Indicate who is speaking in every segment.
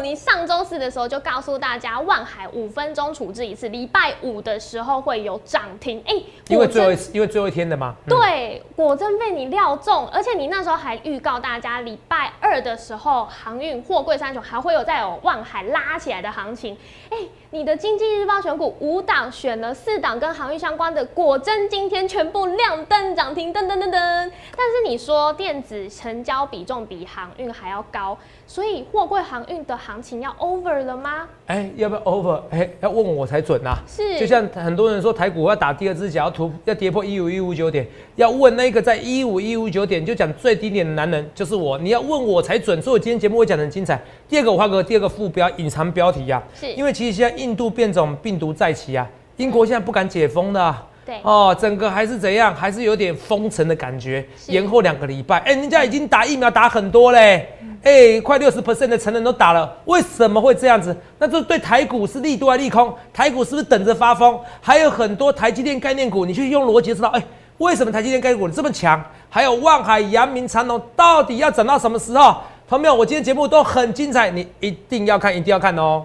Speaker 1: 你上周四的时候就告诉大家，万海五分钟处置一次，礼拜五的时候会有涨停。哎，
Speaker 2: 因为最后一次，因为最后一天的吗。
Speaker 1: 对，果真被你料中，而且你那时候还预告大家，礼拜二的时候航运货柜三雄还会有再有万海拉起来的行情。哎，你的经济日报选股五档选了四档跟航运相关的，果真今天全部亮灯涨停，噔噔噔噔。但是你说电子成交比重比航运还要高。所以货柜航运的行情要 over 了吗？
Speaker 2: 哎，要不要 over？哎，要问我才准呐。
Speaker 1: 是，
Speaker 2: 就像很多人说台股要打第二只脚，要突要跌破一五一五九点，要问那个在一五一五九点就讲最低点的男人就是我。你要问我才准，所以我今天节目会讲的很精彩。第二个我画个第二个副标，隐藏标题呀。
Speaker 1: 是，
Speaker 2: 因为其实现在印度变种病毒再起啊，英国现在不敢解封的。
Speaker 1: 哦，
Speaker 2: 整个还是怎样，还是有点封城的感觉，延后两个礼拜。哎，人家已经打疫苗打很多嘞，哎，快六十 percent 的成人都打了，为什么会这样子？那这对台股是利多还是利空？台股是不是等着发疯？还有很多台积电概念股，你去用逻辑知道，哎，为什么台积电概念股这么强？还有望海、阳明、长隆，到底要涨到什么时候？朋友们，我今天节目都很精彩，你一定要看，一定要看哦。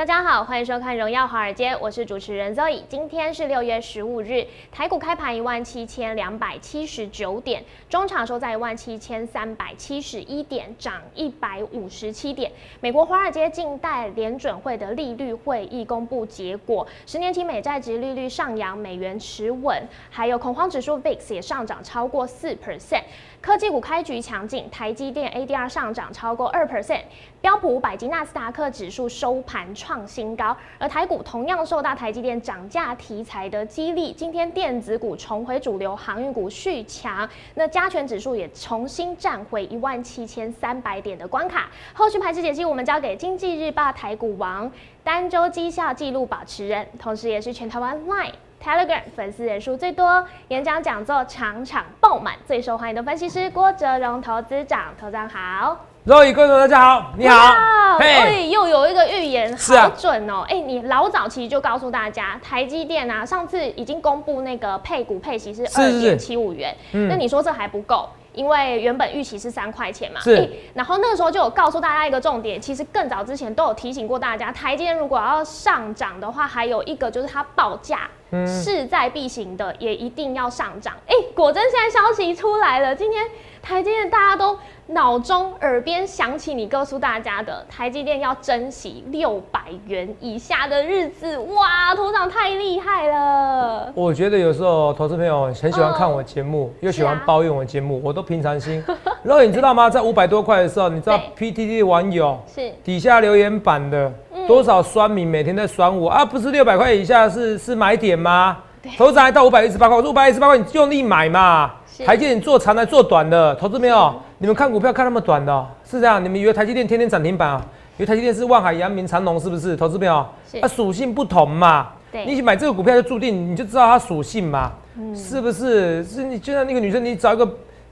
Speaker 1: 大家好，欢迎收看《荣耀华尔街》，我是主持人 Zoe。今天是六月十五日，台股开盘一万七千两百七十九点，中场收在一万七千三百七十一点，涨一百五十七点。美国华尔街近代联准会的利率会议公布结果，十年期美债值利率上扬，美元持稳，还有恐慌指数 VIX 也上涨超过四 percent。科技股开局强劲，台积电 ADR 上涨超过二 percent，标普五百及纳斯达克指数收盘创新新高，而台股同样受到台积电涨价题材的激励，今天电子股重回主流，航运股续强，那加权指数也重新站回一万七千三百点的关卡。后续排势解析，我们交给经济日报台股王，单周绩效纪录保持人，同时也是全台湾 Line。Telegram 粉丝人数最多，演讲讲座场场爆满，最受欢迎的分析师郭哲荣投资长，投资长好。
Speaker 2: 各位观众大家好，你好。
Speaker 1: 哎，又有一个预言，好准哦。哎，你老早其实就告诉大家，台积电啊，上次已经公布那个配股配息是二点七五元，那你说这还不够？因为原本预期是三块钱嘛，
Speaker 2: 是。
Speaker 1: 然后那个时候就有告诉大家一个重点，其实更早之前都有提醒过大家，台积电如果要上涨的话，还有一个就是它报价势在必行的，也一定要上涨。哎，果真现在消息出来了，今天台积电大家都。脑中耳边响起你告诉大家的台积电要珍惜六百元以下的日子，哇，头长太厉害了！
Speaker 2: 我觉得有时候投资朋友很喜欢看我节目，又喜欢抱怨我节目，我都平常心。然后你知道吗？在五百多块的时候，你知道 PTT 网友
Speaker 1: 是
Speaker 2: 底下留言板的多少酸民每天在酸我啊？不是六百块以下是是买点吗？头涨还到五百一十八块，我说五百一十八块你用力买嘛。台积电做长的做短的，投资没有？你们看股票看那么短的，是这样？你们以为台积电天天涨停板啊？以为台积电是万海、阳明、长隆是不是？投资没有？它属性不同嘛。
Speaker 1: 对，
Speaker 2: 你买这个股票就注定你就知道它属性嘛，是不是？是你就像那个女生，你找一个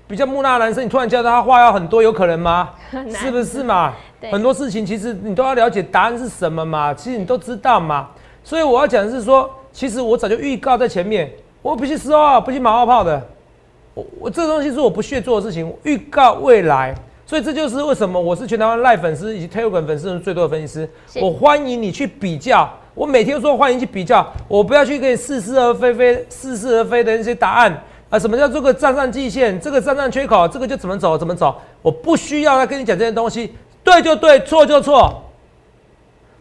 Speaker 2: 比较木讷的男生，你突然叫他话要很多，有可能吗？是不是嘛？很多事情其实你都要了解答案是什么嘛，其实你都知道嘛。所以我要讲的是说，其实我早就预告在前面，我不去十号，不去马后炮的。我我这个东西是我不屑做的事情，预告未来，所以这就是为什么我是全台湾赖粉丝以及 Telegram 粉丝最多的分析师。我欢迎你去比较，我每天说欢迎去比较，我不要去跟你似是而非非似是而非的那些答案啊！什么叫做个站上季线，这个站上缺口，这个就怎么走怎么走？我不需要来跟你讲这些东西，对就对，错就错。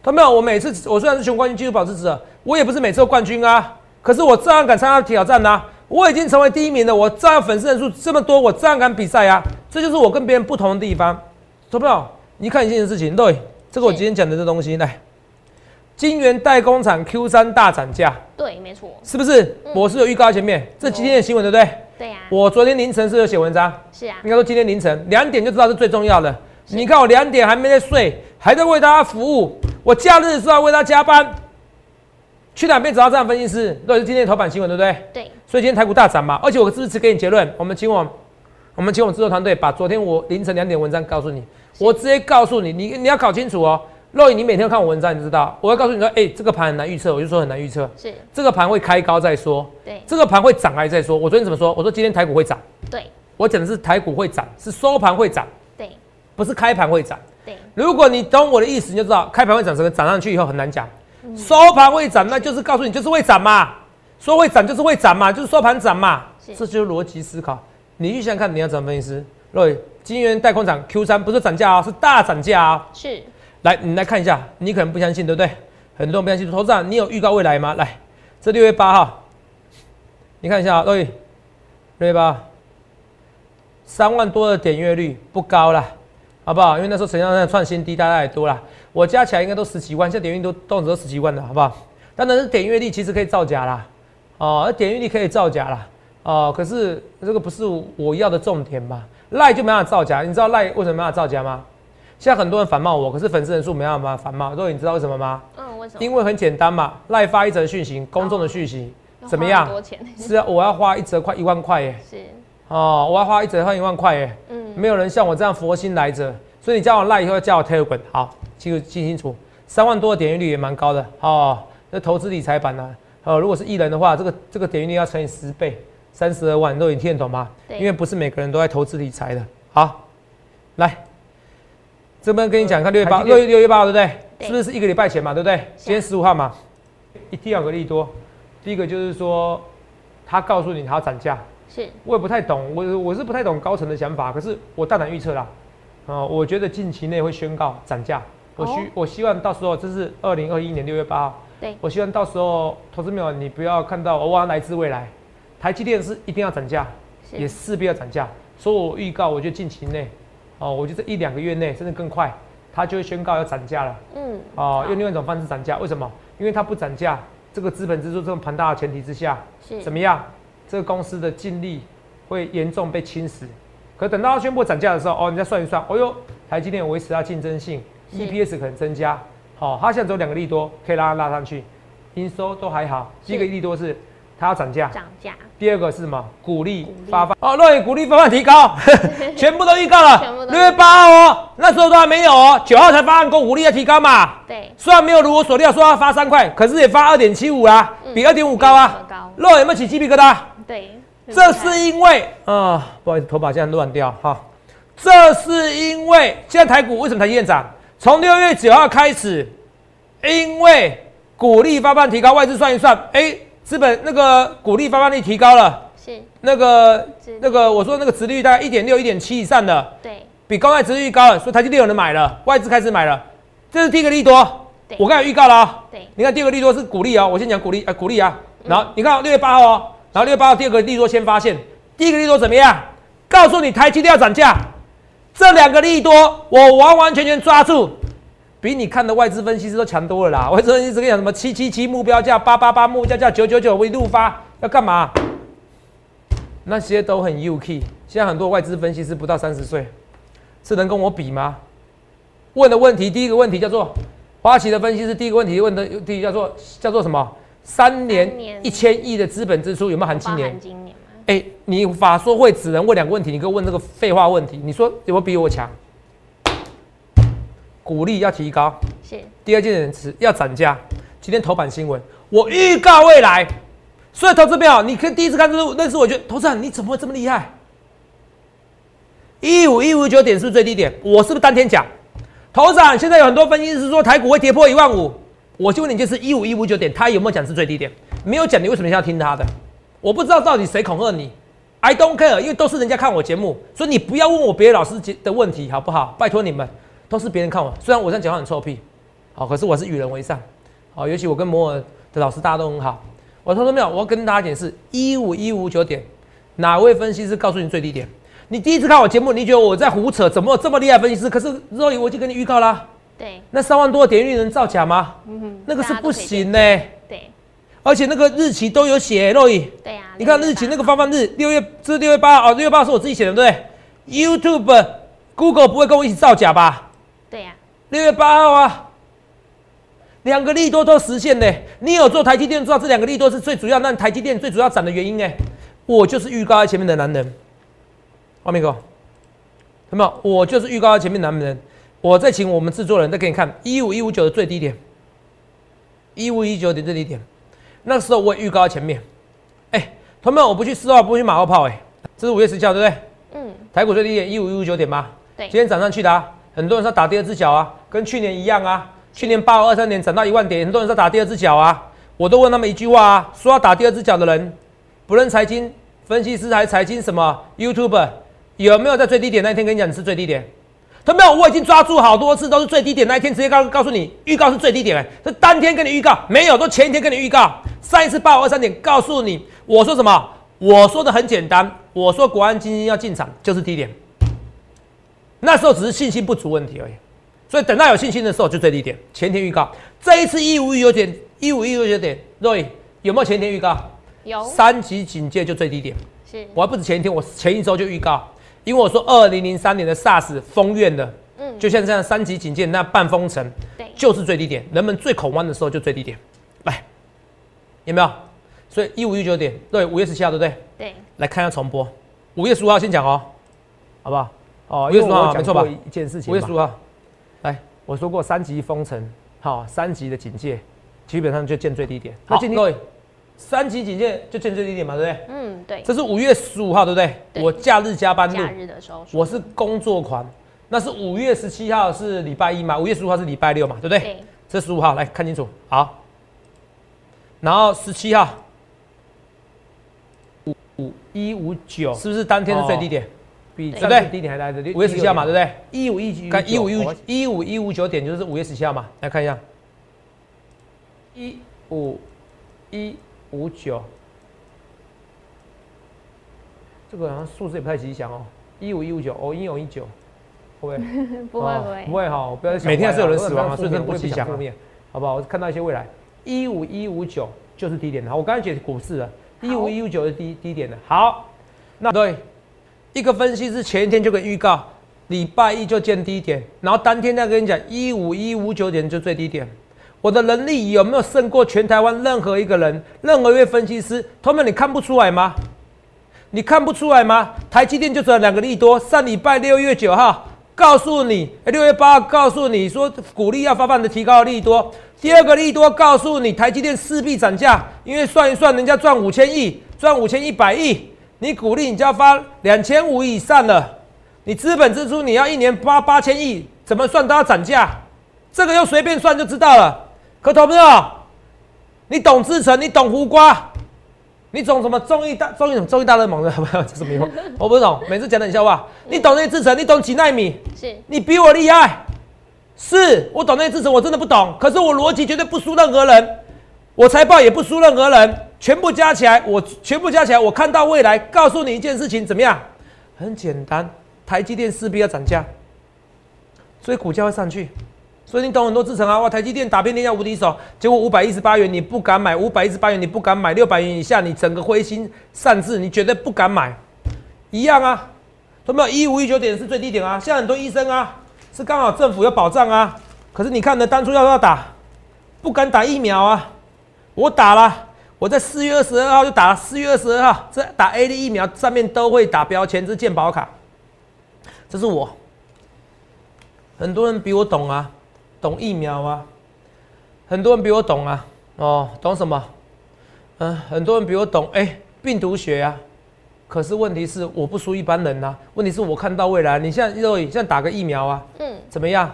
Speaker 2: 他没有，我每次我虽然是全冠军纪录保持者，我也不是每次都冠军啊，可是我照样敢参加挑战呐。我已经成为第一名了，我照样粉丝人数这么多，我照样敢比赛啊！这就是我跟别人不同的地方。投票，你看一件事情，对，这个我今天讲的这东西，来，金源代工厂 Q 三大涨价，
Speaker 1: 对，没错，
Speaker 2: 是不是？我是有预告在前面，这今天的新闻对不对？
Speaker 1: 对呀。
Speaker 2: 我昨天凌晨是有写文章，
Speaker 1: 是啊。
Speaker 2: 应该说今天凌晨两点就知道是最重要的。你看我两点还没在睡，还在为大家服务，我假日的时候为他加班。去哪边找到这样分析师？都是今天的头版新闻，对不对？
Speaker 1: 对。
Speaker 2: 所以今天台股大涨嘛，而且我支持给你结论。我们请我，我们请我们制作团队把昨天我凌晨两点文章告诉你。我直接告诉你，你你要搞清楚哦。肉眼你每天看我文章，你知道，我要告诉你说，哎，这个盘很难预测，我就说很难预测。
Speaker 1: 是，
Speaker 2: 这个盘会开高再说。
Speaker 1: 对，
Speaker 2: 这个盘会涨还再说。我昨天怎么说？我说今天台股会涨。
Speaker 1: 对，
Speaker 2: 我讲的是台股会涨，是收盘会涨。
Speaker 1: 对，
Speaker 2: 不是开盘会涨。
Speaker 1: 对，
Speaker 2: 如果你懂我的意思，你就知道开盘会涨，整个涨上去以后很难讲。收盘会涨，那就是告诉你就是会涨嘛。说会涨就是会涨嘛，就是收盘涨嘛。这就是逻辑思考。你去想想看，你要怎么分析师？各金元代空涨 Q 三不是涨价啊，是大涨价啊。
Speaker 1: 是。
Speaker 2: 来，你来看一下，你可能不相信，对不对？很多人不相信。投资长，你有预告未来吗？来，这六月八号，你看一下，各位，六月八，三万多的点阅率不高了，好不好？因为那时候成交量创新低，大家也多了。我加起来应该都十几万，现在点阅率都动辄都十几万了，好不好？当然是点阅率其实可以造假啦，哦，而点阅率可以造假啦，哦，可是这个不是我要的重点吧？赖就没办法造假，你知道赖为什么没办法造假吗？现在很多人反骂我，可是粉丝人数没办法反骂。若你知道为什么吗？
Speaker 1: 嗯，为什么？
Speaker 2: 因为很简单嘛，赖发一则讯息，公众的讯息，怎么样？是啊，我要花一则快一万块耶。是。哦，我要花一折快一万块耶。嗯。没有人像我这样佛心来着，所以你加完赖以后要加我 Telegram。好，记住记清楚，三万多的点击率也蛮高的。哦，那投资理财版呢？呃，如果是艺人的话，这个这个点击率要乘以十倍，三十二万，都你听得懂吗？因为不是每个人都在投资理财的。好，来。这边跟你讲，看六月八，六月六月八号，对不对？是不是是一个礼拜前嘛，对不对？今天十五号嘛，一第二个利多，第一个就是说，他告诉你他要涨价，
Speaker 1: 是，
Speaker 2: 我也不太懂，我我是不太懂高层的想法，可是我大胆预测啦，啊，我觉得近期内会宣告涨价，我希我希望到时候这是二零二一年六月八号，
Speaker 1: 对，
Speaker 2: 我希望到时候投资友你不要看到我来自未来，台积电是一定要涨价，也势必要涨价，所以我预告，我觉得近期内。哦，我觉得一两个月内甚至更快，它就会宣告要涨价了。嗯，哦，用另外一种方式涨价，为什么？因为它不涨价，这个资本支出这么庞大的前提之下，是怎么样？这个公司的净利会严重被侵蚀。可等到它宣布涨价的时候，哦，你再算一算，哦哟，台积电维持它竞争性，EPS 可能增加。好，它现在只有两个利多可以拉它拉上去，营收都还好。第一个利多是。它要涨价，
Speaker 1: 涨价。
Speaker 2: 第二个是什么？鼓励发放哦，若雨鼓励发放提高，全部都预告了。六月八号哦，那时候都还没有哦，九号才发案公鼓励要提高嘛。
Speaker 1: 对，
Speaker 2: 虽然没有如我所料说要发三块，可是也发二点七五啊，比二点五高啊。高。若有没有起鸡皮疙瘩？
Speaker 1: 对，
Speaker 2: 这是因为啊，不好意思，头发现在乱掉哈。这是因为现在台股为什么台积电涨？从六月九号开始，因为股利发放提高，外资算一算，哎。资本那个股利发放率提高了，
Speaker 1: 是。
Speaker 2: 那个那个我说那个值率大概一点六、一点七以上的，
Speaker 1: 对，
Speaker 2: 比高债值率高了，所以台积电有人买了，外资开始买了，这是第一个利多。我刚才预告了啊，
Speaker 1: 对，
Speaker 2: 你看第二个利多是股利啊，我先讲股利啊，股利啊，然后你看六月八号哦，然后六月八号第二个利多先发现，第一个利多怎么样？告诉你台积电要涨价，这两个利多我完完全全抓住。比你看的外资分析师都强多了啦！外资分析师跟你讲什么七七七目标价，八八八目标价，九九九为路发，要干嘛？那些都很 UK。现在很多外资分析师不到三十岁，是能跟我比吗？问的问题，第一个问题叫做花旗的分析师，第一个问题问的第一叫做叫做什么？三年一千亿的资本支出有没有含今年？
Speaker 1: 今年
Speaker 2: 哎，你法说会只能问两个问题，你给我问这个废话问题，你说有没有比我强？鼓励要提高，
Speaker 1: 是
Speaker 2: 第二件事要涨价。今天头版新闻，我预告未来，所以投资票，你可以第一次看这那是我觉得投资人你怎么会这么厉害？一五一五九点是不是最低点？我是不是当天讲？头资现在有很多分析师说台股会跌破一万五，我就问你，就是一五一五九点，他有没有讲是最低点？没有讲，你为什么要听他的？我不知道到底谁恐吓你，I don't care，因为都是人家看我节目，所以你不要问我别的老师的问题，好不好？拜托你们。都是别人看我，虽然我这样讲话很臭屁，好，可是我是与人为善，好，尤其我跟摩尔的老师大家都很好。我说没有，我要跟大家解释，一五一五九点，哪位分析师告诉你最低点？你第一次看我节目，你觉得我在胡扯？怎么这么厉害分析师？可是肉眼我就跟你预告啦，
Speaker 1: 对，
Speaker 2: 那三万多的点率能造假吗？嗯哼，那个是不行呢。
Speaker 1: 对，
Speaker 2: 而且那个日期都有写，肉眼。
Speaker 1: 对呀，
Speaker 2: 你看日期那个发放日，六月这是六月八号哦，六月八号是我自己写的，对不对？YouTube、Google 不会跟我一起造假吧？
Speaker 1: 对呀，
Speaker 2: 六月八号啊，两个利多都实现呢。你有做台积电，知道这两个利多是最主要，那台积电最主要涨的原因哎。我就是预告在前面的男人，画面哥，有没有？我就是预告在前面男人。我再请我们制作人再给你看一五一五九的最低点，一五一九点最低点，那时候我也预告在前面。哎，同学们，我不去四号，不去马后炮，哎，这是五月十七号，对不对？嗯。台股最低点一五一五九点吗？
Speaker 1: 对。
Speaker 2: 今天涨上去的啊，很多人说打第二只脚啊，跟去年一样啊。去年八五二三年涨到一万点，很多人说打第二只脚啊，我都问他们一句话啊，说要打第二只脚的人，不论财经分析师还是财经什么 YouTube，有没有在最低点那一天跟你讲你是最低点？他没有，我已经抓住好多次都是最低点那一天，直接告告诉你预告是最低点哎，是当天跟你预告，没有，都前一天跟你预告。上一次八五二三点告诉你，我说什么？我说的很简单，我说国安基金要进场就是低点，那时候只是信心不足问题而已。所以等到有信心的时候就最低点，前天预告。这一次一五一九点，一五一九点，Roy 有没有前天预告？
Speaker 1: 有。
Speaker 2: 三级警戒就最低点。
Speaker 1: 是。
Speaker 2: 我还不止前一天，我前一周就预告，因为我说二零零三年的 SARS 封院的，嗯，就像这样三级警戒那半封城，
Speaker 1: 对，
Speaker 2: 就是最低点。人们最恐慌的时候就最低点。来，有没有？所以一五一九点，对，五月十七号，对不对？
Speaker 1: 对。
Speaker 2: 来看一下重播，五月十五号先讲哦，好不好？哦，五月十五号没错吧？一件事情。五月十五号。来我说过三级封城，好，三级的警戒，基本上就见最低点。那今天各位，三级警戒就见最低点嘛，对不对？
Speaker 1: 嗯，对。
Speaker 2: 这是五月十五号，对不对？我假日加班录。
Speaker 1: 假日的时候。
Speaker 2: 我是工作狂。那是五月十七号是礼拜一嘛？五月十五号是礼拜六嘛？对不对？
Speaker 1: 对。
Speaker 2: 这十五号来看清楚，好。然后十七号，五五一五九，是不是当天的最低点？比对不对？低点还来的五月十七号嘛，对不对？一五一九，看一五一五一五一五九点就是五月十七号嘛，来看一下，一五一五九，这个好像数字也不太吉祥哦，一五一五九。哦，一五一九，
Speaker 1: 会不会？不会不会。
Speaker 2: 不会哈，不要每天还是有人死亡啊，所以不吉祥负面，好不好？我看到一些未来，一五一五九就是低点的，我刚才解股市了，一五一五九是低低点的，好，那对。一个分析师前一天就给预告，礼拜一就见低点，然后当天再跟你讲一五一五九点就最低点。我的能力有没有胜过全台湾任何一个人、任何一位分析师？同学们，你看不出来吗？你看不出来吗？台积电就只有两个利多，上礼拜六月九号告诉你，六月八号告诉你说鼓励要发放的提高利多。第二个利多告诉你，台积电势必涨价，因为算一算，人家赚五千亿，赚五千一百亿。你鼓励你就要发两千五以上了，你资本支出你要一年发八千亿，怎么算都要涨价，这个又随便算就知道了。可懂不懂？你懂制成，你懂胡瓜，你懂什么综艺大综艺什么综艺大热门的？不要这什么用？我不懂，每次讲的很笑话。你懂那些制成，你懂几纳米？
Speaker 1: 是
Speaker 2: 你比我厉害。是我懂那些制成，我真的不懂。可是我逻辑绝对不输任何人，我财报也不输任何人。全部加起来，我全部加起来，我看到未来，告诉你一件事情，怎么样？很简单，台积电势必要涨价，所以股价会上去。所以你懂很多制程啊，哇，台积电打遍天下无敌手，结果五百一十八元你不敢买，五百一十八元你不敢买，六百元以下你整个灰心丧志，你绝对不敢买。一样啊，有没有一五一九点是最低点啊？现在很多医生啊，是刚好政府有保障啊，可是你看呢，当初要不要打？不敢打疫苗啊，我打了。我在四月二十二号就打了，四月二十二号这打 A D 疫苗上面都会打标签，这是健保卡，这是我。很多人比我懂啊，懂疫苗啊，很多人比我懂啊，哦，懂什么？嗯，很多人比我懂，哎，病毒学啊。可是问题是我不输一般人呐，问题是我看到未来，你现在肉现在打个疫苗啊，嗯，怎么样？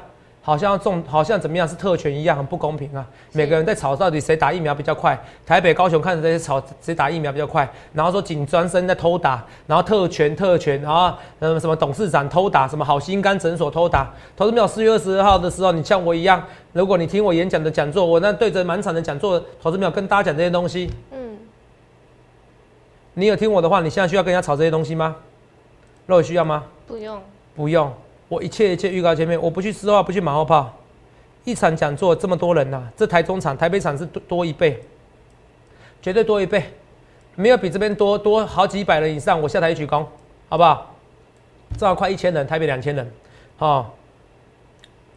Speaker 2: 好像中，好像怎么样是特权一样，很不公平啊！每个人在吵到底谁打疫苗比较快。台北、高雄看着这些吵谁打疫苗比较快，然后说警专生在偷打，然后特权特权，然后嗯什么董事长偷打，什么好心肝诊所偷打。投资没有四月二十二号的时候，你像我一样，如果你听我演讲的讲座，我那对着满场的讲座，投资没有跟大家讲这些东西。嗯。你有听我的话，你现在需要跟人家吵这些东西吗？肉需要吗？
Speaker 1: 不用。
Speaker 2: 不用。我一切一切预告前面，我不去私话，不去马后炮。一场讲座这么多人呐，这台中场、台北场是多多一倍，绝对多一倍，没有比这边多多好几百人以上。我下台一鞠躬，好不好？至少快一千人，台北两千人，好。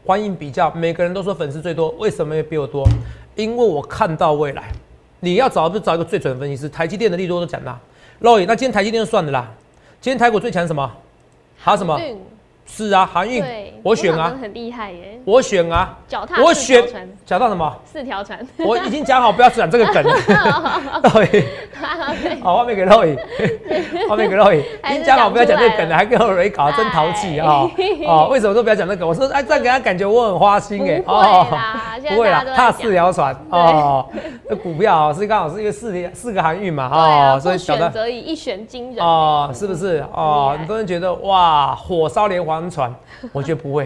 Speaker 2: 欢迎比较，每个人都说粉丝最多，为什么比我多？因为我看到未来。你要找就找一个最准的分析师？台积电的利多都讲啦。Roy，那今天台积电就算了啦。今天台股最强什么？还有什么？是啊，航运，我选啊，
Speaker 1: 很厉害耶，
Speaker 2: 我选啊，
Speaker 1: 脚踏我选
Speaker 2: 脚踏什么？
Speaker 1: 四条船。
Speaker 2: 我已经讲好不要讲这个梗了。好，画面给肉影，画面给肉影。已经讲好不要讲这个梗了，还跟我蕊搞，真淘气啊！哦，为什么都不要讲这个？我说哎，这样给他感觉我很花心哎。
Speaker 1: 哦，
Speaker 2: 不会啦，踏四条船哦。那股票是刚好是一个四条四个航运嘛哦，
Speaker 1: 所以选择以一选惊人
Speaker 2: 哦，是不是哦？很多人觉得哇，火烧连环。船，我觉得不会。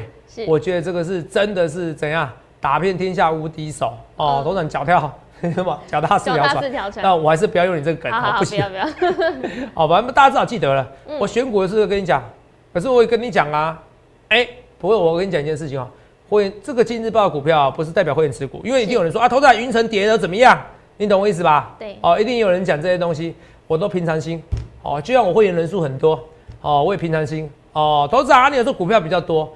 Speaker 2: 我觉得这个是真的是怎样打遍天下无敌手哦。董事长脚跳 什么脚踏四条船，那我还是不要用你这个梗，好
Speaker 1: 不行不要。
Speaker 2: 好，反正大家至少记得了。我选股的时候跟你讲，可是我也跟你讲啊，哎，不会，我跟你讲一件事情哦。会员这个今日报股票不是代表会员持股，因为一定有人说啊，投资云层跌了怎么样？你懂我意思吧？
Speaker 1: 对。
Speaker 2: 哦，一定有人讲这些东西，我都平常心。哦，就像我会员人数很多，哦，我也平常心。哦，投资啊，你有时候股票比较多，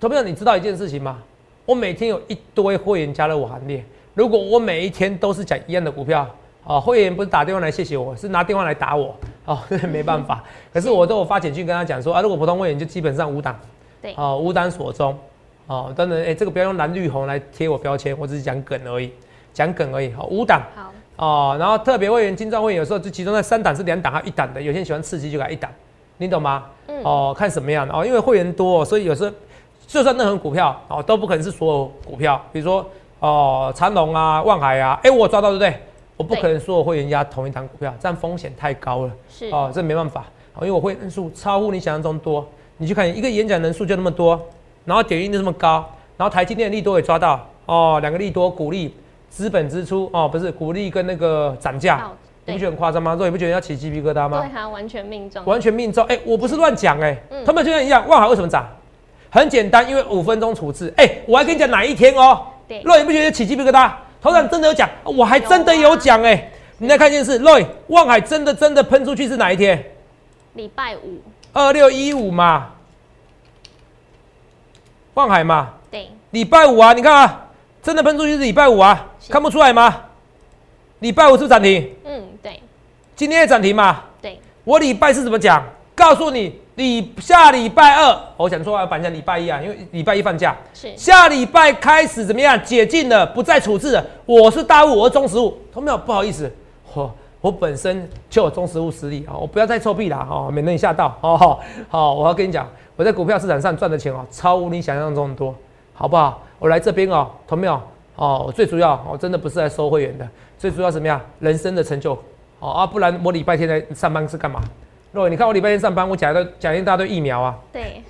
Speaker 2: 投票你知道一件事情吗？我每天有一堆会员加入我行列。如果我每一天都是讲一样的股票，哦，会员不是打电话来谢谢我，是拿电话来打我，哦，没办法。可是我都有发简讯跟他讲说啊，如果普通会员就基本上五档，
Speaker 1: 对，
Speaker 2: 哦，五档锁中，哦，当然，哎，这个不要用蓝绿红来贴我标签，我只是讲梗而已，讲梗而已，好，五档，
Speaker 1: 好，
Speaker 2: 哦，然后特别会员、金钻会员有时候就集中在三档是两档还一档的，有些人喜欢刺激就改一档。你懂吗？哦，看什么样的哦，因为会员多，所以有时候就算任何股票哦，都不可能是所有股票。比如说哦，长隆啊、万海啊，哎，我抓到对不对？我不可能所有会员压同一档股票，这样风险太高了。
Speaker 1: 是
Speaker 2: 哦，这没办法哦，因为我会人数超乎你想象中多。你去看一个演讲人数就那么多，然后点击率就这么高，然后台积电利多也抓到哦，两个利多鼓励、资本支出哦，不是鼓励跟那个涨价。你不觉得很夸张吗？说你不觉得要起鸡皮疙瘩吗？
Speaker 1: 对，还完全命中，
Speaker 2: 完全命中。哎，我不是乱讲哎，他们就像一样。万海为什么涨？很简单，因为五分钟处置。哎，我还跟你讲哪一天哦？
Speaker 1: 对。
Speaker 2: 若你不觉得起鸡皮疙瘩？头长真的有讲，我还真的有讲哎。你再看电视，若望海真的真的喷出去是哪一天？
Speaker 1: 礼拜五。
Speaker 2: 二六一五嘛。望海嘛。
Speaker 1: 对。
Speaker 2: 礼拜五啊，你看啊，真的喷出去是礼拜五啊，看不出来吗？礼拜五是涨停。
Speaker 1: 嗯。对，
Speaker 2: 今天也涨停嘛？
Speaker 1: 对，
Speaker 2: 我礼拜四怎么讲？告诉你，礼下礼拜二，我讲错啊反正礼拜一啊，因为礼拜一放假。
Speaker 1: 是
Speaker 2: 下礼拜开始怎么样？解禁了，不再处置了。我是大物，我是中实物。同没有？不好意思，我我本身就有中实物实力啊，我不要再臭屁了哦，免得你吓到哦。好，我要跟你讲，我在股票市场上赚的钱哦，超乎你想象中的多，好不好？我来这边哦，同没有？哦，我最主要，我真的不是来收会员的。最主要怎么样？人生的成就，哦啊，不然我礼拜天来上班是干嘛？若伟，你看我礼拜天上班，我讲一讲一大堆疫苗啊。
Speaker 1: 对。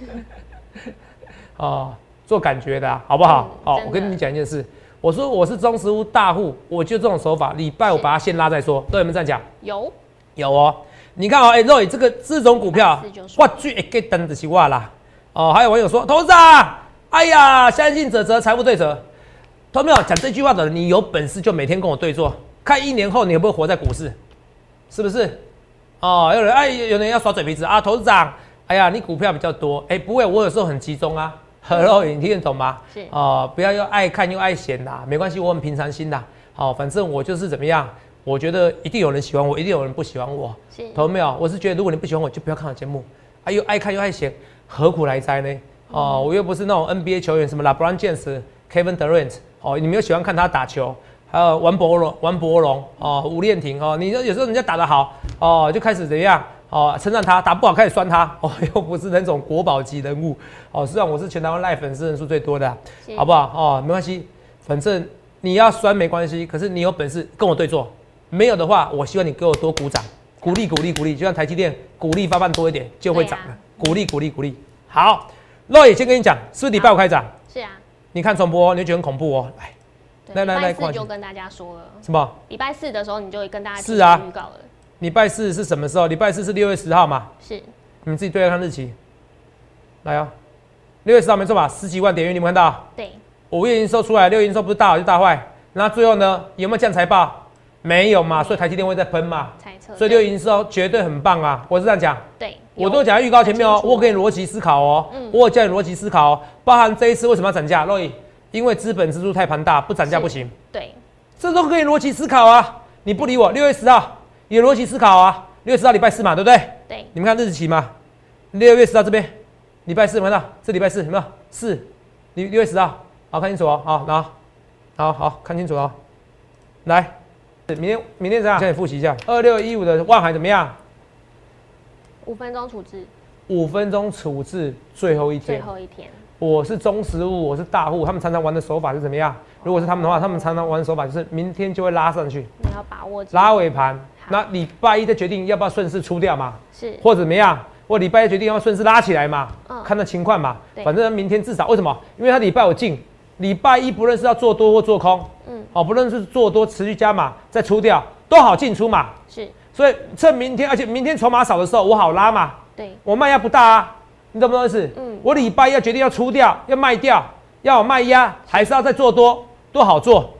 Speaker 2: 哦，做感觉的，啊好不好？哦，我跟你讲一件事，我说我是中实屋大户，我就这种手法，礼拜我把它先拉再说。都有没有这样讲？
Speaker 1: 有。
Speaker 2: 有哦，你看哦，哎，若伟这个这种股票，哇，最一个灯的是哇啦。哦，还有网友说，投资啊，哎呀，相信者则财富对折。同没有讲这句话的人，你有本事就每天跟我对坐，看一年后你会不会活在股市，是不是？哦，有人哎，有人要耍嘴皮子啊，投资长，哎呀，你股票比较多，哎，不会，我有时候很集中啊。Hello，你听得懂吗？
Speaker 1: 是
Speaker 2: 哦，不要又爱看又爱闲的，没关系，我很平常心的。好，反正我就是怎么样，我觉得一定有人喜欢我，一定有人不喜欢我。
Speaker 1: 是，
Speaker 2: 懂没有？我是觉得如果你不喜欢我，就不要看我节目。啊，又爱看又爱闲，何苦来哉呢？哦，我又不是那种 NBA 球员，什么 LeBron James、Kevin Durant。哦，你们又喜欢看他打球，还有王博龙、王博龙哦，吴练廷哦，你有时候人家打得好哦，就开始怎样哦，称赞他；打不好开始酸他哦，又不是那种国宝级人物哦。实际上我是全台湾赖粉丝人数最多的，好不好哦？没关系，反正你要酸没关系，可是你有本事跟我对坐，没有的话，我希望你给我多鼓掌，鼓励鼓励鼓励，就像台积电鼓励发放多一点就会涨了，鼓励鼓励鼓励。好，洛野先跟你讲，是不是礼拜五开涨？
Speaker 1: 是啊。
Speaker 2: 你看重播，你就觉得很恐怖哦。
Speaker 1: 来，来来来，四就跟大家说了
Speaker 2: 什么？
Speaker 1: 礼拜四的时候，你就会跟大家
Speaker 2: 是啊
Speaker 1: 预告了。
Speaker 2: 礼拜四是什么时候？礼拜四是六月十号嘛？
Speaker 1: 是。
Speaker 2: 你们自己对看日期。来啊，六月十号没错吧？十几万点阅，你们看到？
Speaker 1: 对。
Speaker 2: 五月营收出来，六月营收不是大好就大坏？那最后呢？有没有降财报？没有嘛？所以台积电会在喷嘛？
Speaker 1: 猜测。
Speaker 2: 所以六月营收绝对很棒啊！我是这样讲。
Speaker 1: 对。
Speaker 2: 我都讲在预告前面哦，我给你逻辑思考哦，嗯我教你逻辑思考哦，包含这一次为什么要涨价，洛伊。因为资本支出太庞大，不涨价不行。
Speaker 1: 对，
Speaker 2: 这都可以逻辑思考啊！你不理我，六月十号也逻辑思考啊！六月十号礼拜四嘛，对不对？
Speaker 1: 对。
Speaker 2: 你们看日期嘛，六月十号这边，礼拜四有没有到？这礼拜四有没有？四，六六月十号，好看清楚哦，好，拿，好好看清楚哦，来，明天明天怎样？先复习一下，二六一五的万海怎么样？
Speaker 1: 五分钟处置，
Speaker 2: 五分钟处置，最后一
Speaker 1: 天，最后一天。
Speaker 2: 我是中实物，我是大户，他们常常玩的手法是怎么样？如果是他们的话，他们常常玩的手法就是明天就会拉上去，
Speaker 1: 你要把握
Speaker 2: 拉尾盘。那礼拜一再决定要不要顺势出掉嘛？
Speaker 1: 是，
Speaker 2: 或者怎么样？或礼拜一决定要顺势拉起来嘛？嗯，看那情况嘛。反正明天至少为什么？因为他礼拜五进，礼拜一不论是要做多或做空，嗯，哦，不论是做多持续加码再出掉，都好进出嘛。
Speaker 1: 是，
Speaker 2: 所以趁明天，而且明天筹码少的时候，我好拉嘛。
Speaker 1: 对，
Speaker 2: 我卖压不大啊，你懂不懂意思？嗯，我礼拜一要决定要出掉，要卖掉，要卖压，还是要再做多，多好做。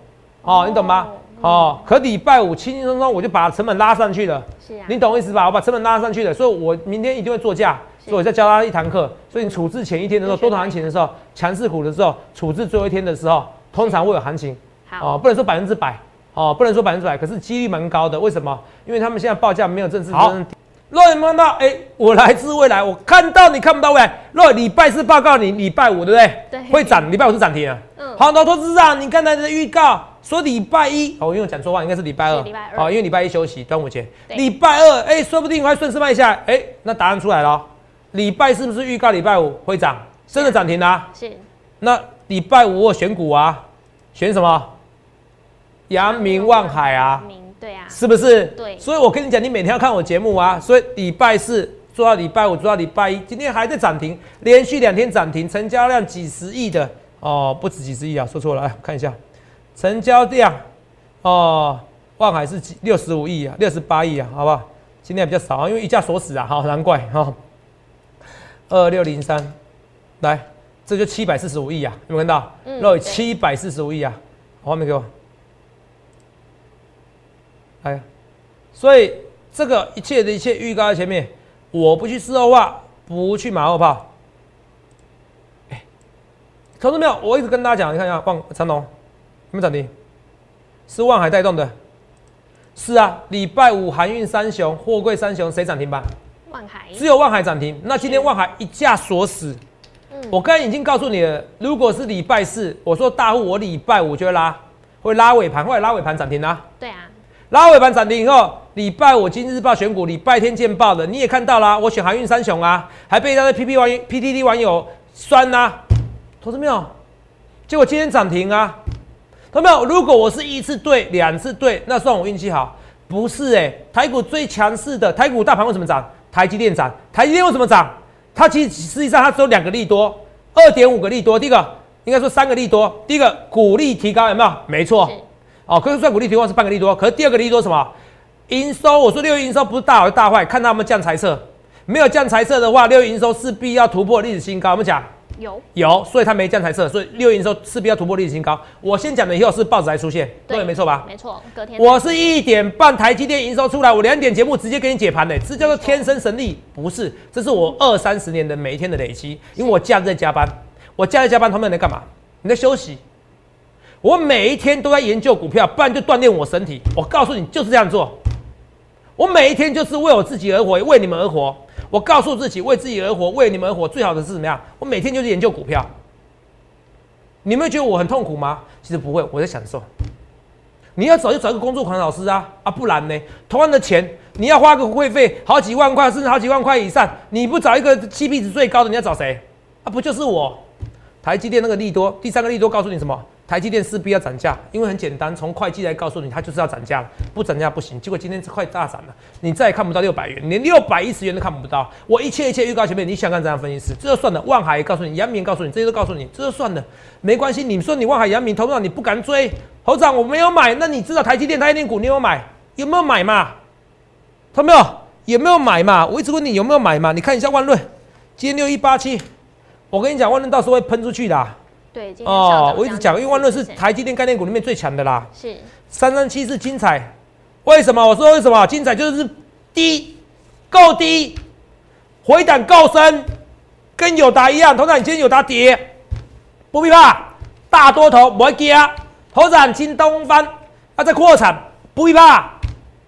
Speaker 2: 哦，你懂吗？哦，可礼拜五轻轻松松我就把成本拉上去了，
Speaker 1: 是啊，
Speaker 2: 你懂我意思吧？我把成本拉上去了，所以我明天一定会做价，所以我再教他一堂课。所以你处置前一天的时候，多头行情的时候，强势股的时候，处置最后一天的时候，通常会有行情。
Speaker 1: 好，
Speaker 2: 哦，不能说百分之百，哦，不能说百分之百，可是几率蛮高的。为什么？因为他们现在报价没有正式。好，若你梦到，哎，我来自未来，我看到你看不到未来。若礼拜四报告你礼拜五对不对？
Speaker 1: 对，
Speaker 2: 会涨，礼拜五是涨停啊。嗯，好，老投资长，你刚才的预告。说礼拜一哦，因为我讲错话，应该是礼拜二。
Speaker 1: 礼拜二
Speaker 2: 因为礼拜一休息，端午节。礼拜二，哎，说不定会顺势卖下。哎，那答案出来了。礼拜是不是预告礼拜五会涨？真的涨停
Speaker 1: 啊？是。
Speaker 2: 那礼拜五我选股啊，选什么？阳明望海啊。
Speaker 1: 明对啊。
Speaker 2: 是不是？
Speaker 1: 对。
Speaker 2: 所以我跟你讲，你每天要看我节目啊。所以礼拜四做到礼拜五，做到礼拜一，今天还在涨停，连续两天涨停，成交量几十亿的哦，不止几十亿啊，说错了，来看一下。成交量哦，万海是几六十五亿啊，六十八亿啊，好不好？今天比较少啊，因为一价锁死啊，好难怪哈。二六零三，来，这就七百四十五亿啊，有没有看到？嗯。漏七百四十五亿啊，画面给我。哎，所以这个一切的一切预告在前面，我不去事后化，不去马后炮。哎，同志没有？我一直跟大家讲，你看一下，放长龙。有没有涨停？是万海带动的，是啊。礼拜五航运三雄、货柜三雄谁涨停吧？
Speaker 1: 万海，
Speaker 2: 只有万海涨停。那今天万海一价锁死。嗯，我刚才已经告诉你了，如果是礼拜四，我说大户，我礼拜五就会拉，会拉尾盘，会拉尾盘涨停啊。
Speaker 1: 对啊，
Speaker 2: 拉尾盘涨停以后，礼拜五今日报选股，礼拜天见报的，你也看到了，我选航运三雄啊，还被一堆 P P 网 P T T 网友酸呐，投资没有？结果今天涨停啊。有没有？如果我是一次对，两次对，那算我运气好。不是哎，台股最强势的台股大盘为什么涨？台积电涨，台积电为什么涨？它其实实际上它只有两个利多，二点五个利多。第一个应该说三个利多。第一个股利提高有没有？没错。哦，可是算股利提供是半个利多。可是第二个利多什么？营收。我说六月营收不是大好大坏，看他们降财色。没有降财色的话，六月营收势必要突破历史新高。我们讲。
Speaker 1: 有
Speaker 2: 有，所以它没降财测，所以六月营收势必要突破历史新高。我先讲的以后是报纸才出现，对，没错吧？
Speaker 1: 没错，隔天
Speaker 2: 我是一点半台积电营收出来，我两点节目直接给你解盘的，这叫做天生神力，不是，这是我二三十年的每一天的累积。因为我假日在加班，我假日加班，他们在干嘛？你在休息。我每一天都在研究股票，不然就锻炼我身体。我告诉你，就是这样做。我每一天就是为我自己而活，为你们而活。我告诉自己，为自己而活，为你们而活，最好的是怎么样？我每天就是研究股票。你们觉得我很痛苦吗？其实不会，我在享受。你要找就找一个工作狂老师啊啊，不然呢？同样的钱，你要花个会费好几万块，甚至好几万块以上，你不找一个 CP 值最高的，你要找谁？啊，不就是我？台积电那个利多，第三个利多告诉你什么？台积电势必要涨价，因为很简单，从会计来告诉你，它就是要涨价了，不涨价不行。结果今天这块大涨了，你再也看不到六百元，连六百一十元都看不到。我一切一切预告前面，你想看怎样分析师？这就算了。万海告诉你，杨明告诉你，这些都告诉你，这就算了，没关系。你说你万海、杨明投到你不敢追，猴长我没有买，那你知道台积电、台积电股你有买？有没有买嘛？他没有？有没有买嘛？我一直问你有没有买嘛？你看一下万润，今天六一八七，我跟你讲，万润到时候会喷出去的。
Speaker 1: 对哦，
Speaker 2: 我一直讲，因为万润是台积电概念股里面最强的啦。
Speaker 1: 是
Speaker 2: 三三七是精彩，为什么？我说为什么？精彩就是低，够低，回档够深，跟友达一样。头涨今天友达跌，不必怕，大多头不会跌啊。头涨金东方啊在扩产，不必怕，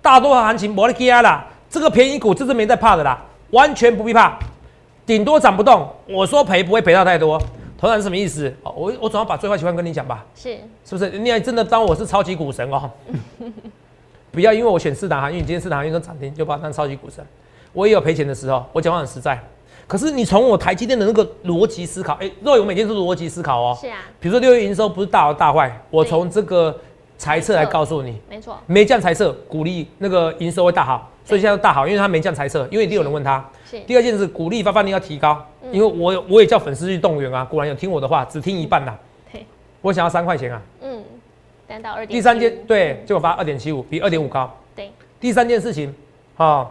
Speaker 2: 大多头行情不会跌啦。这个便宜股就是没在怕的啦，完全不必怕。顶多涨不动。我说赔不会赔到太多。头然是什么意思？哦，我我总要把最坏情况跟你讲吧。
Speaker 1: 是，
Speaker 2: 是不是？你还真的当我是超级股神哦？不要因为我选四档航运，今天四档航运都涨停，就把它当超级股神。我也有赔钱的时候，我讲话很实在。可是你从我台积电的那个逻辑思考，哎，若我每天都是逻辑思考哦。
Speaker 1: 是啊。
Speaker 2: 比如说六月营收不是大好大坏，我从这个财测来告诉你。
Speaker 1: 没错。
Speaker 2: 没降财测，鼓励那个营收会大好，所以现在大好，因为它没降财测，因为一定有人问他。是。第二件事，鼓励发放率要提高，因为我我也叫粉丝去动员啊，果然有听我的话，只听一半呐。对。我想要三块钱啊。
Speaker 1: 嗯。单到二点。
Speaker 2: 第三件对，结果发二点七五，比二点五高。
Speaker 1: 对。
Speaker 2: 第三件事情，啊，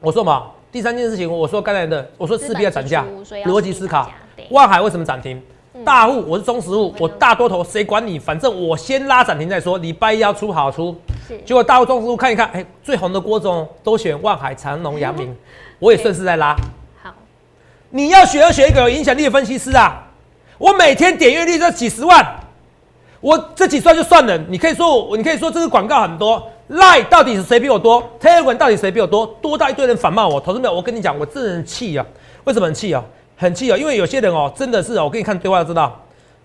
Speaker 2: 我说嘛。第三件事情，我说刚才的，我说势必要涨价，逻辑思考。万海为什么涨停？大户，我是中实户，我大多头，谁管你？反正我先拉涨停再说。礼拜一要出好出，结果大户中实户看一看，哎，最红的郭总都选万海、长隆、阳明，我也顺势在拉。
Speaker 1: 好，
Speaker 2: 你要学要学一个有影响力的分析师啊！我每天点阅率就几十万，我这几算就算了。你可以说我，你可以说这个广告很多。赖到底是谁比我多？Telegram 到底谁比我多？多到一堆人反骂我，投资没有？我跟你讲，我真的很气啊！为什么很气啊？很气哦！因为有些人哦，真的是哦，我给你看对话就知道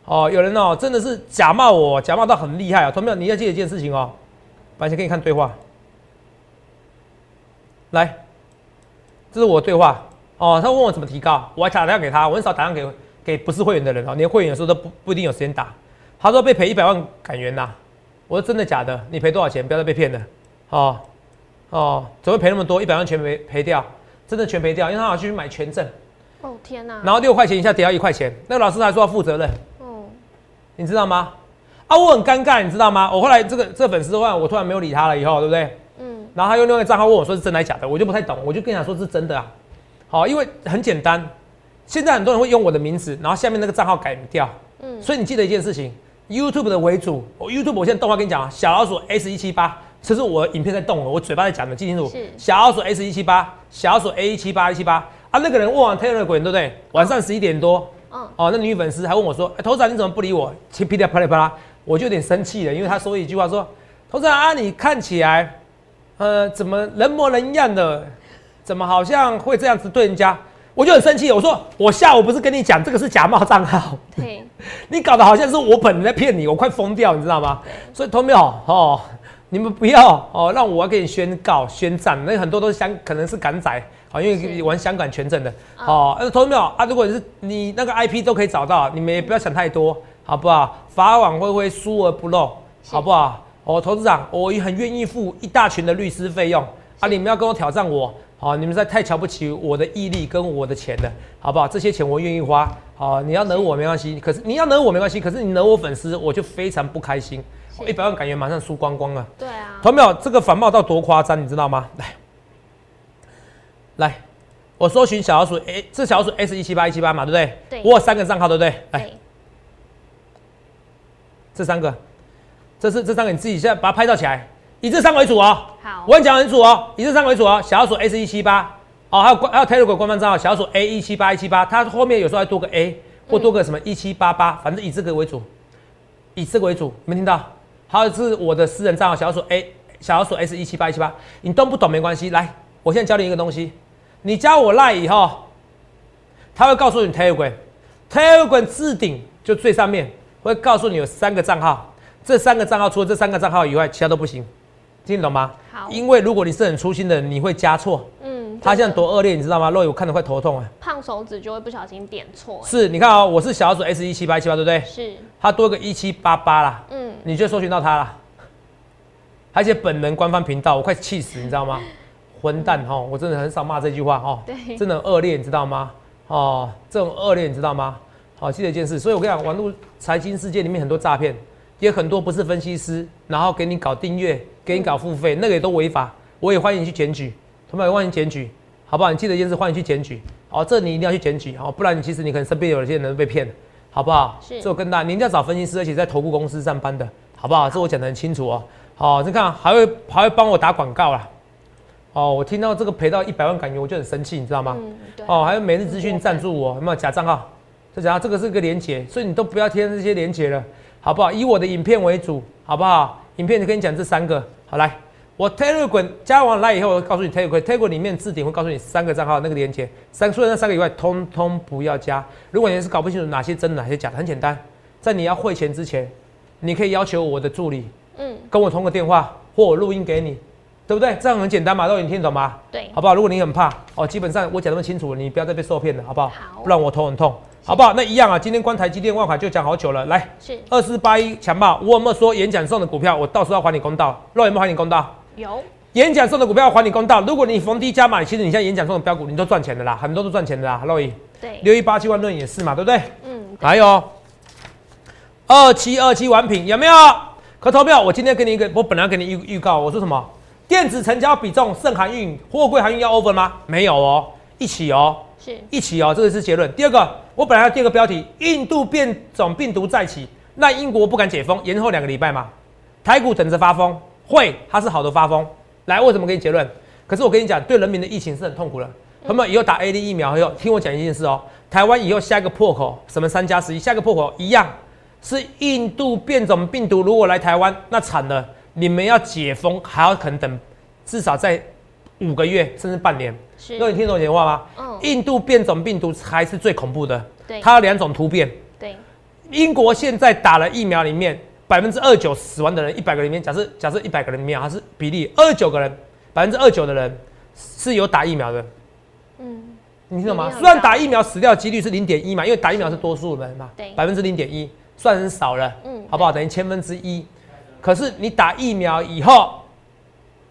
Speaker 2: 哦。有人哦，真的是假冒我，假冒到很厉害啊！投资没有？你要记得一件事情哦。完全给你看对话，来，这是我对话哦。他问我怎么提高，我还打电话给他，我很少打电话给给不是会员的人哦，连会员有时候都不不一定有时间打。他说被赔一百万港元呐。我说真的假的？你赔多少钱？不要再被骗了，哦哦，怎么赔那么多？一百万全赔赔掉，真的全赔掉，因为他好去买权证。
Speaker 1: 哦天哪！
Speaker 2: 然后六块钱一下跌到一块钱，那个老师还说要负责任。哦，你知道吗？啊，我很尴尬，你知道吗？我后来这个这粉丝的话，我突然没有理他了，以后对不对？嗯。然后他用另外一个账号问我说是真还是假的，我就不太懂，我就跟他说是真的啊。好，因为很简单，现在很多人会用我的名字，然后下面那个账号改掉。嗯。所以你记得一件事情。YouTube 的为主，我 YouTube 我现在动画跟你讲啊，小老鼠 S 一七八，这是我影片在动了，我嘴巴在讲的，记清楚。是小老鼠 S 一七八，小老鼠 A 一七八一七八啊，那个人问完 Taylor 鬼对不对？晚上十一点多，嗯，哦，那女粉丝还问我说，哎，头仔你怎么不理我？噼里啪啦啪啦，我就有点生气了，因为他说一句话说，头仔啊，你看起来，呃，怎么人模人样的，怎么好像会这样子对人家？我就很生气，我说我下午不是跟你讲这个是假冒账号，对，你搞得好像是我本人在骗你，我快疯掉，你知道吗？所以投没有哦，你们不要哦，让我给你宣告宣战，那很多都是香，可能是港仔，好，因为玩香港权证的，哦，呃，投没有啊？如果你是你那个 IP 都可以找到，你们也不要想太多，好不好？法网恢恢，疏而不漏，好不好？哦，投资长，我也很愿意付一大群的律师费用，啊，你们要跟我挑战我。好，你们在太瞧不起我的毅力跟我的钱了，好不好？这些钱我愿意花。好，你要惹我没关系，可是你要惹我没关系，可是你惹我粉丝，我就非常不开心。一百万港元马上输光光了。
Speaker 1: 对啊。
Speaker 2: 同没有？这个反冒到多夸张，你知道吗？来，来，我搜寻小老鼠，哎，这小老鼠 S 一七八一七八嘛，对不对？
Speaker 1: 对。
Speaker 2: 我有三个账号，对不对？来，这三个，这是这三个，你自己现在把它拍照起来。以这三为主哦，
Speaker 1: 好，
Speaker 2: 我跟你讲很主哦，以这三为主哦，小老鼠 S 一七八，哦，还有官还有 Telegram 官方账号小老鼠 A 一七八一七八，它后面有时候还多个 A 或多个什么一七八八，反正以这个为主，以这个为主，没听到？还有是我的私人账号小老鼠 A 小老鼠 S 一七八一七八，你懂不懂没关系，来，我现在教你一个东西，你加我赖以后，他会告诉你 Telegram，Telegram 置顶就最上面会告诉你有三个账号，这三个账号除了这三个账号以外，其他都不行。听得懂吗？
Speaker 1: 好，
Speaker 2: 因为如果你是很粗心的，你会加错。嗯，他现在多恶劣，你知道吗？肉眼我看得快头痛啊。
Speaker 1: 胖手指就会不小心点错。
Speaker 2: 是，你看啊，我是小鼠 S 一七八七八，对不对？
Speaker 1: 是。
Speaker 2: 他多个一七八八啦。嗯。你就搜寻到他了。而且本人官方频道，我快气死，你知道吗？混蛋哈！我真的很少骂这句话哈。
Speaker 1: 对。
Speaker 2: 真的恶劣，你知道吗？哦，这种恶劣，你知道吗？好，记得一件事，所以我跟你讲，网络财经世界里面很多诈骗。也很多不是分析师，然后给你搞订阅，给你搞付费，那个也都违法。我也欢迎你去检举，同学们欢迎检举，好不好？你记得一件事，欢迎去检举。哦，这你一定要去检举，哦，不然你其实你可能身边有一些人被骗了，好不好？
Speaker 1: 是。
Speaker 2: 这我跟大家，你一定要找分析师，而且在投顾公司上班的，好不好？这我讲得很清楚哦。好，你看还会还会帮我打广告啦。哦，我听到这个赔到一百万港元，我就很生气，你知道吗？嗯，对。哦，还有每日资讯赞助我，有没有假账号？这假，这个是个连结，所以你都不要贴这些连结了。好不好？以我的影片为主，好不好？影片就跟你讲这三个。好来，我 Telegram 加完来以后，我告诉你 Telegram，Telegram 里面置顶会告诉你三个账号那个连接，三除了那三个以外，通通不要加。如果你是搞不清楚哪些真哪些假的，很简单，在你要汇钱之前，你可以要求我的助理，嗯，跟我通个电话，或我录音给你，对不对？这样很简单嘛，都你听懂吗？
Speaker 1: 对，
Speaker 2: 好不好？如果你很怕哦，基本上我讲那么清楚，你不要再被受骗了，好不好？
Speaker 1: 好，
Speaker 2: 不然我头很痛。好不好？那一样啊。今天关台积电、万海就讲好久了。来，
Speaker 1: 是
Speaker 2: 二四八一强暴。我有没有说演讲送的股票，我到时候要还你公道？肉有没有还你公道？
Speaker 1: 有。
Speaker 2: 演讲送的股票要还你公道。如果你逢低加码，其实你现在演讲送的标股，你都赚钱的啦，很多都赚钱的啦。肉姨，
Speaker 1: 对，
Speaker 2: 六一八七万论也是嘛，对不对？嗯。还有二七二七完品有没有？可投票，我今天给你一个，我本来给你预预告，我说什么？电子成交比重胜航运，货柜航运要 over 吗？没有哦，一起哦。
Speaker 1: 是
Speaker 2: 一起哦，这个是结论。第二个，我本来要第二个标题：印度变种病毒再起，那英国不敢解封，延后两个礼拜嘛？台股等着发疯，会，它是好的发疯。来，为什么给你结论？可是我跟你讲，对人民的疫情是很痛苦的。朋友们，以后打 A D 疫苗以后，听我讲一件事哦。台湾以后下一个破口，什么三加十一，下一个破口一样是印度变种病毒。如果来台湾，那惨了，你们要解封还要可能等至少在五个月甚至半年。那你听懂我讲话吗？嗯。印度变种病毒才是最恐怖的。
Speaker 1: 对。
Speaker 2: 它有两种突变。
Speaker 1: 对。
Speaker 2: 英国现在打了疫苗里面百分之二九死亡的人，一百个里面，假设假设一百个人里面，它是比例二九个人，百分之二九的人是有打疫苗的。嗯。你听懂吗？虽然打疫苗死掉几率是零点一嘛，因为打疫苗是多数人嘛。百分之零点一，算很少了。嗯。好不好？等于千分之一。可是你打疫苗以后，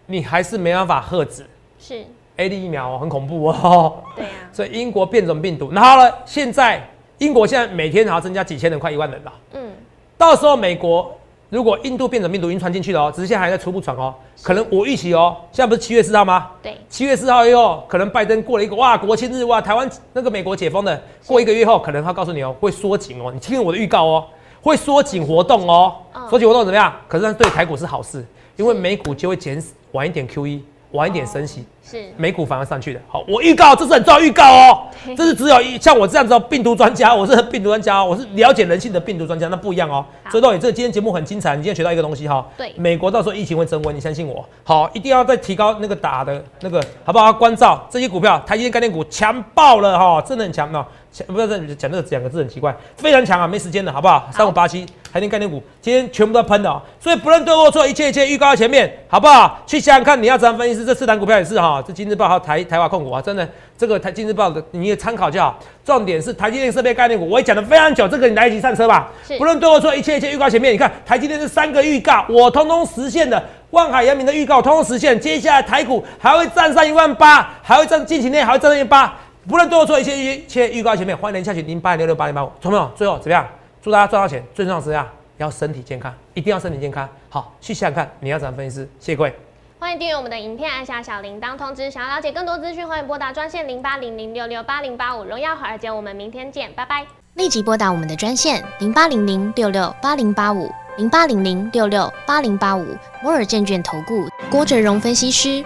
Speaker 2: 你还是没办法遏止。
Speaker 1: 是。
Speaker 2: A D 疫苗很恐怖哦，
Speaker 1: 对呀，
Speaker 2: 所以英国变种病毒，然后呢，现在英国现在每天还要增加几千人，快一万人了。嗯，到时候美国如果印度变种病毒已经传进去了哦，只是现在还在初步传哦，可能我预期哦，现在不是七月四号吗？
Speaker 1: 对，
Speaker 2: 七月四号以后，可能拜登过了一个哇国庆日哇，台湾那个美国解封的，过一个月后，可能他告诉你哦，会缩紧哦，你听我的预告哦，会缩紧活动哦，缩紧活动怎么样？可是对台股是好事，因为美股就会减晚一点 Q E。晚一点升息，
Speaker 1: 是
Speaker 2: 美股反而上去的。好，我预告，这是很重要预告哦。这是只有一像我这样子的病毒专家，我是病毒专家，我是了解人性的病毒专家，那不一样哦。所以到底这今天节目很精彩，你今天学到一个东西哈。
Speaker 1: 对，
Speaker 2: 美国到时候疫情会升温，你相信我。好，一定要再提高那个打的那个，好不好？关照这些股票，台积电概念股强爆了哈，真的很强哦。不要再讲这个两个字很奇怪，非常强啊，没时间了，好不好？三五八七台电概念股今天全部都喷的，所以不论对或错，一切一切预告在前面，好不好？去想想看，你要怎样分析？这四单股票也是哈，这金日报和台台华控股啊，真的这个台金日报的你也参考就好。重点是台积电设备概念股，我也讲的非常久，这个你来得及上车吧？不论对或错，一切一切预告前面，你看台积电这三个预告，我通通实现的，万海扬明的预告通通实现，接下来台股还会站上一万八，还会站近期内还会站上一万八。不论对我做一切一切预告前面，欢迎连下去零八六六八零八五，同没有？最后怎么样？祝大家赚到钱，最重要是啊，要身体健康，一定要身体健康。好，去想想看你要怎么分析师，谢谢各位。
Speaker 1: 欢迎订阅我们的影片，按下小铃铛通知。想要了解更多资讯，欢迎拨打专线零八零零六六八零八五。荣耀华尔街，我们明天见，拜拜。立即拨打我们的专线零八零零六六八零八五零八零零六六八零八五摩尔证券投顾郭哲荣分析师。